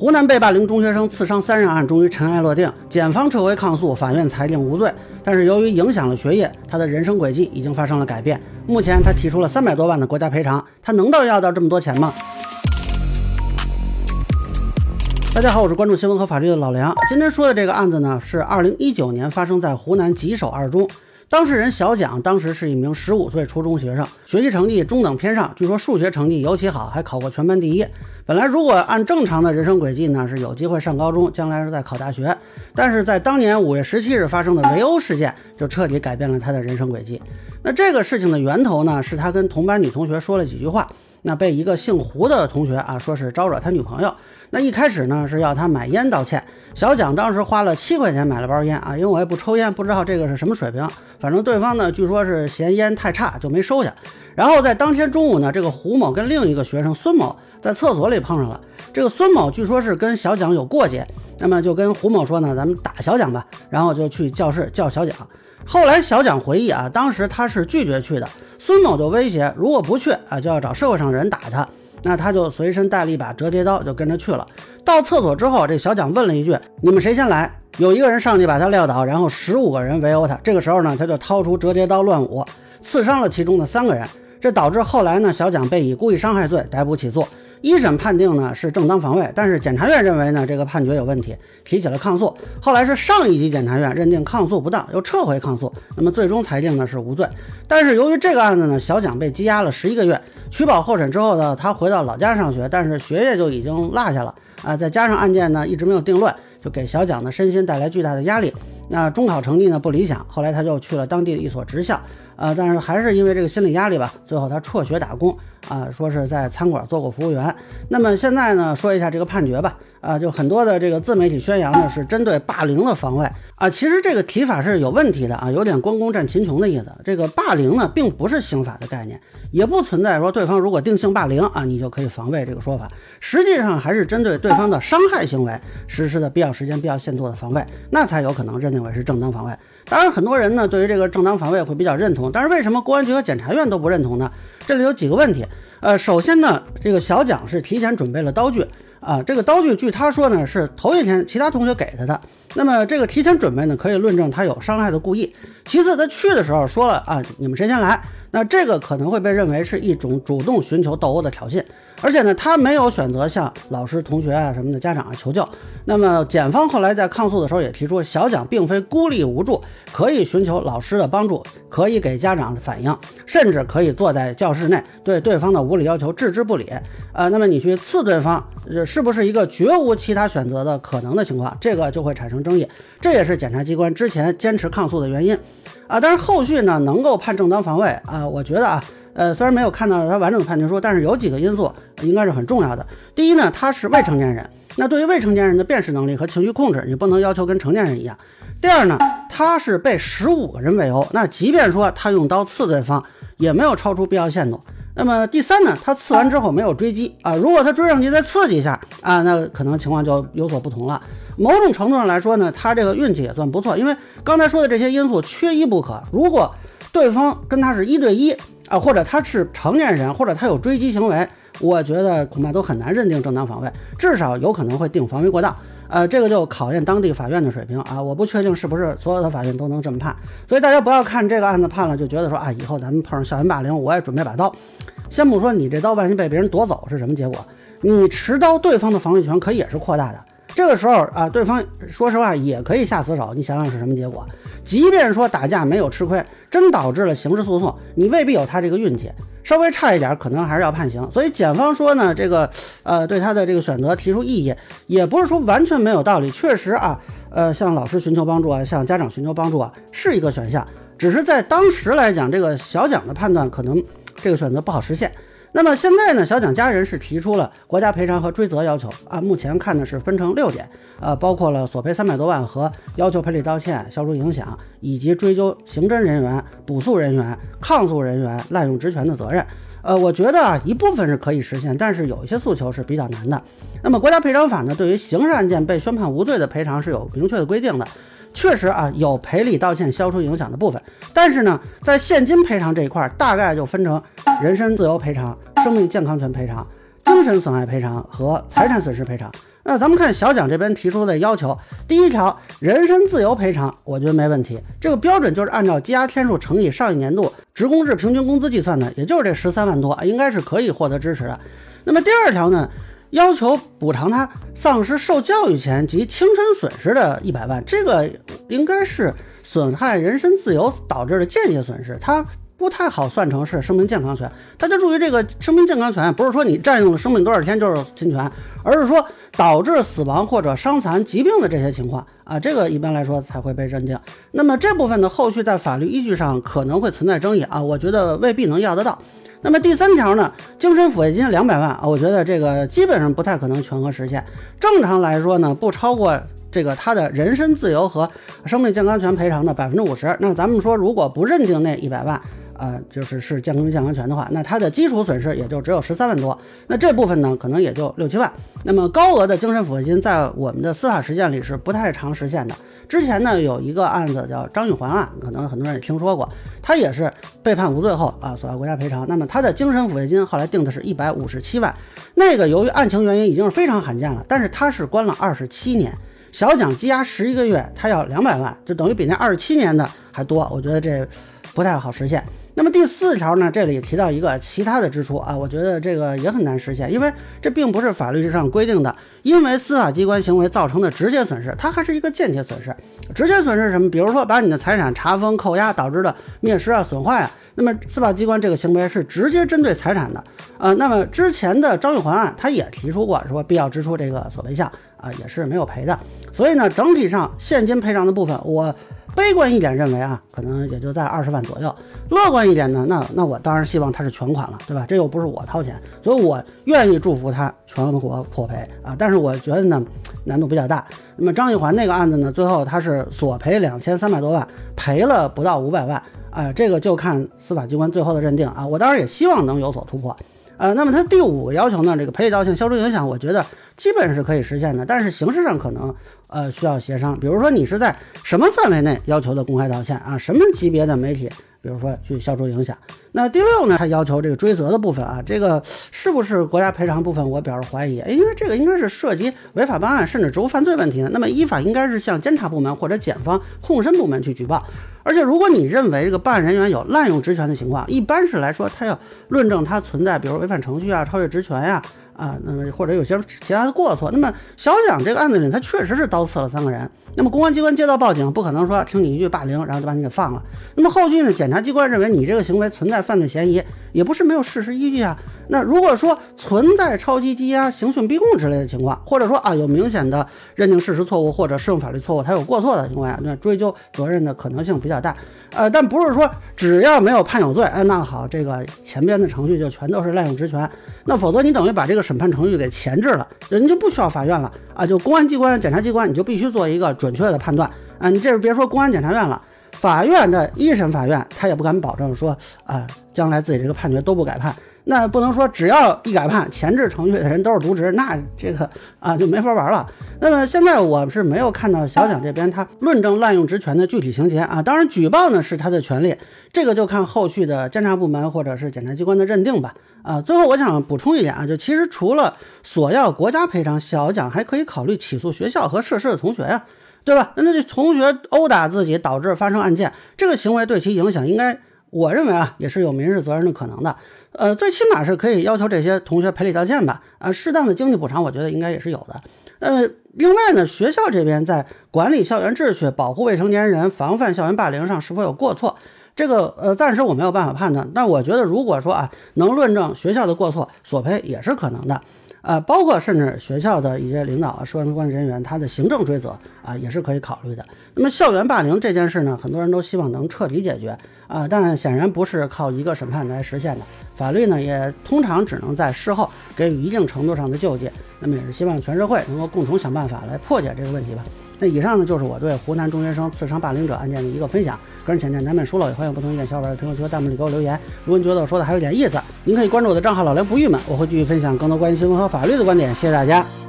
湖南被霸凌中学生刺伤三人案终于尘埃落定，检方撤回抗诉，法院裁定无罪。但是由于影响了学业，他的人生轨迹已经发生了改变。目前他提出了三百多万的国家赔偿，他能到要到这么多钱吗？大家好，我是关注新闻和法律的老梁。今天说的这个案子呢，是二零一九年发生在湖南吉首二中。当事人小蒋当时是一名十五岁初中学生，学习成绩中等偏上，据说数学成绩尤其好，还考过全班第一。本来如果按正常的人生轨迹呢，是有机会上高中，将来是在考大学。但是在当年五月十七日发生的围殴事件，就彻底改变了他的人生轨迹。那这个事情的源头呢，是他跟同班女同学说了几句话。那被一个姓胡的同学啊，说是招惹他女朋友。那一开始呢是要他买烟道歉。小蒋当时花了七块钱买了包烟啊，因为我也不抽烟，不知道这个是什么水平。反正对方呢，据说是嫌烟太差就没收下。然后在当天中午呢，这个胡某跟另一个学生孙某在厕所里碰上了。这个孙某据说是跟小蒋有过节，那么就跟胡某说呢，咱们打小蒋吧。然后就去教室叫小蒋。后来小蒋回忆啊，当时他是拒绝去的。孙某就威胁，如果不去啊，就要找社会上的人打他。那他就随身带了一把折叠刀，就跟着去了。到厕所之后，这小蒋问了一句：“你们谁先来？”有一个人上去把他撂倒，然后十五个人围殴他。这个时候呢，他就掏出折叠刀乱舞，刺伤了其中的三个人。这导致后来呢，小蒋被以故意伤害罪逮捕起诉。一审判定呢是正当防卫，但是检察院认为呢这个判决有问题，提起了抗诉。后来是上一级检察院认定抗诉不当，又撤回抗诉，那么最终裁定呢是无罪。但是由于这个案子呢，小蒋被羁押了十一个月，取保候审之后呢，他回到老家上学，但是学业就已经落下了啊，再加上案件呢一直没有定论，就给小蒋的身心带来巨大的压力。那中考成绩呢不理想，后来他就去了当地的一所职校。啊，但是还是因为这个心理压力吧，最后他辍学打工啊，说是在餐馆做过服务员。那么现在呢，说一下这个判决吧。啊，就很多的这个自媒体宣扬呢，是针对霸凌的防卫啊。其实这个提法是有问题的啊，有点关公战秦琼的意思。这个霸凌呢，并不是刑法的概念，也不存在说对方如果定性霸凌啊，你就可以防卫这个说法。实际上还是针对对方的伤害行为实施的必要时间、必要限度的防卫，那才有可能认定为是正当防卫。当然，很多人呢对于这个正当防卫会比较认同，但是为什么公安局和检察院都不认同呢？这里有几个问题。呃，首先呢，这个小蒋是提前准备了刀具啊，这个刀具据他说呢是头一天其他同学给他的，那么这个提前准备呢可以论证他有伤害的故意。其次，他去的时候说了啊，你们谁先来？那这个可能会被认为是一种主动寻求斗殴的挑衅。而且呢，他没有选择向老师、同学啊什么的家长啊求救。那么，检方后来在抗诉的时候也提出，小蒋并非孤立无助，可以寻求老师的帮助，可以给家长反映，甚至可以坐在教室内对对方的无理要求置之不理。呃，那么你去刺对方，是不是一个绝无其他选择的可能的情况？这个就会产生争议。这也是检察机关之前坚持抗诉的原因。啊，但是后续呢，能够判正当防卫啊，我觉得啊。呃，虽然没有看到他完整的判决书，但是有几个因素应该是很重要的。第一呢，他是未成年人，那对于未成年人的辨识能力和情绪控制，你不能要求跟成年人一样。第二呢，他是被十五个人围殴，那即便说他用刀刺对方，也没有超出必要限度。那么第三呢，他刺完之后没有追击啊，如果他追上去再刺几下啊，那可能情况就有所不同了。某种程度上来说呢，他这个运气也算不错，因为刚才说的这些因素缺一不可。如果对方跟他是一对一。啊，或者他是成年人，或者他有追击行为，我觉得恐怕都很难认定正当防卫，至少有可能会定防卫过当。呃，这个就考验当地法院的水平啊，我不确定是不是所有的法院都能这么判。所以大家不要看这个案子判了就觉得说啊，以后咱们碰上校园霸凌，我也准备把刀。先不说你这刀万一被别人夺走是什么结果，你持刀，对方的防卫权可也是扩大的。这个时候啊，对方说实话也可以下死手，你想想是什么结果？即便说打架没有吃亏，真导致了刑事诉讼，你未必有他这个运气，稍微差一点，可能还是要判刑。所以检方说呢，这个呃对他的这个选择提出异议，也不是说完全没有道理。确实啊，呃向老师寻求帮助啊，向家长寻求帮助啊，是一个选项。只是在当时来讲，这个小蒋的判断可能这个选择不好实现。那么现在呢，小蒋家人是提出了国家赔偿和追责要求啊。目前看的是分成六点，呃，包括了索赔三百多万和要求赔礼道歉、消除影响，以及追究刑侦人员、补诉人员、抗诉人员滥用职权的责任。呃，我觉得啊，一部分是可以实现，但是有一些诉求是比较难的。那么国家赔偿法呢，对于刑事案件被宣判无罪的赔偿是有明确的规定的。确实啊，有赔礼道歉、消除影响的部分，但是呢，在现金赔偿这一块，大概就分成人身自由赔偿、生命健康权赔偿、精神损害赔偿和财产损失赔偿。那咱们看小蒋这边提出的要求，第一条，人身自由赔偿，我觉得没问题。这个标准就是按照积压天数乘以上一年度职工日平均工资计算的，也就是这十三万多，应该是可以获得支持的。那么第二条呢，要求补偿他丧失受教育权及轻身损失的一百万，这个应该是损害人身自由导致的间接损失，他。不太好算成是生命健康权，大家注意这个生命健康权不是说你占用了生命多少天就是侵权，而是说导致死亡或者伤残疾病的这些情况啊，这个一般来说才会被认定。那么这部分的后续在法律依据上可能会存在争议啊，我觉得未必能要得到。那么第三条呢，精神抚慰金两百万啊，我觉得这个基本上不太可能全额实现。正常来说呢，不超过这个他的人身自由和生命健康权赔偿的百分之五十。那咱们说如果不认定那一百万。啊，就是是健康健康权的话，那它的基础损失也就只有十三万多，那这部分呢，可能也就六七万。那么高额的精神抚慰金，在我们的司法实践里是不太常实现的。之前呢，有一个案子叫张玉环案，可能很多人也听说过，他也是被判无罪后啊，索要国家赔偿。那么他的精神抚慰金后来定的是一百五十七万，那个由于案情原因已经是非常罕见了，但是他是关了二十七年，小蒋羁押十一个月，他要两百万，就等于比那二十七年的还多，我觉得这不太好实现。那么第四条呢？这里提到一个其他的支出啊，我觉得这个也很难实现，因为这并不是法律上规定的，因为司法机关行为造成的直接损失，它还是一个间接损失。直接损失什么？比如说把你的财产查封、扣押导致的灭失啊、损坏啊，那么司法机关这个行为是直接针对财产的啊。那么之前的张玉环案，他也提出过说必要支出这个索赔项啊，也是没有赔的。所以呢，整体上现金赔偿的部分，我。悲观一点认为啊，可能也就在二十万左右。乐观一点呢，那那我当然希望他是全款了，对吧？这又不是我掏钱，所以我愿意祝福他全国破赔啊。但是我觉得呢，难度比较大。那么张玉环那个案子呢，最后他是索赔两千三百多万，赔了不到五百万啊。这个就看司法机关最后的认定啊。我当然也希望能有所突破。呃，那么它第五个要求呢，这个赔礼道歉消除影响，我觉得基本是可以实现的，但是形式上可能呃需要协商。比如说你是在什么范围内要求的公开道歉啊？什么级别的媒体？比如说去消除影响。那第六呢？他要求这个追责的部分啊，这个是不是国家赔偿部分？我表示怀疑，因为这个应该是涉及违法办案甚至职务犯罪问题的。那么依法应该是向监察部门或者检方控申部门去举报。而且如果你认为这个办案人员有滥用职权的情况，一般是来说，他要论证他存在，比如违反程序啊、超越职权呀。啊那么或者有些其他的过错，那么小蒋这个案子里，他确实是刀刺了三个人。那么公安机关接到报警，不可能说听你一句霸凌，然后就把你给放了。那么后续呢，检察机关认为你这个行为存在犯罪嫌疑，也不是没有事实依据啊。那如果说存在超级羁押、刑讯逼供之类的情况，或者说啊有明显的认定事实错误或者适用法律错误，他有过错的情况下，那追究责任的可能性比较大。呃，但不是说只要没有判有罪，哎，那好，这个前边的程序就全都是滥用职权，那否则你等于把这个审判程序给前置了，人就不需要法院了啊，就公安机关、检察机关，你就必须做一个准确的判断啊，你这是别说公安检察院了，法院的一审法院他也不敢保证说啊，将来自己这个判决都不改判。那不能说只要一改判，前置程序的人都是渎职，那这个啊就没法玩了。那么现在我是没有看到小蒋这边他论证滥用职权的具体情节啊，当然举报呢是他的权利，这个就看后续的监察部门或者是检察机关的认定吧。啊，最后我想补充一点啊，就其实除了索要国家赔偿，小蒋还可以考虑起诉学校和涉事的同学呀，对吧？那那这同学殴打自己导致发生案件，这个行为对其影响，应该我认为啊也是有民事责任的可能的。呃，最起码是可以要求这些同学赔礼道歉吧？啊，适当的经济补偿，我觉得应该也是有的。呃，另外呢，学校这边在管理校园秩序、保护未成年人、防范校园霸凌上是否有过错？这个呃，暂时我没有办法判断。但我觉得，如果说啊，能论证学校的过错，索赔也是可能的。啊，包括甚至学校的一些领导啊、相关人员，他的行政追责啊，也是可以考虑的。那么校园霸凌这件事呢，很多人都希望能彻底解决啊，但显然不是靠一个审判来实现的。法律呢，也通常只能在事后给予一定程度上的救济。那么也是希望全社会能够共同想办法来破解这个问题吧。那以上呢，就是我对湖南中学生刺伤霸凌者案件的一个分享。个人浅见难免疏漏，也欢迎不同意见小伙伴在评论区和弹幕里给我留言。如果你觉得我说的还有点意思，您可以关注我的账号老梁不郁闷，我会继续分享更多关于新闻和法律的观点。谢谢大家。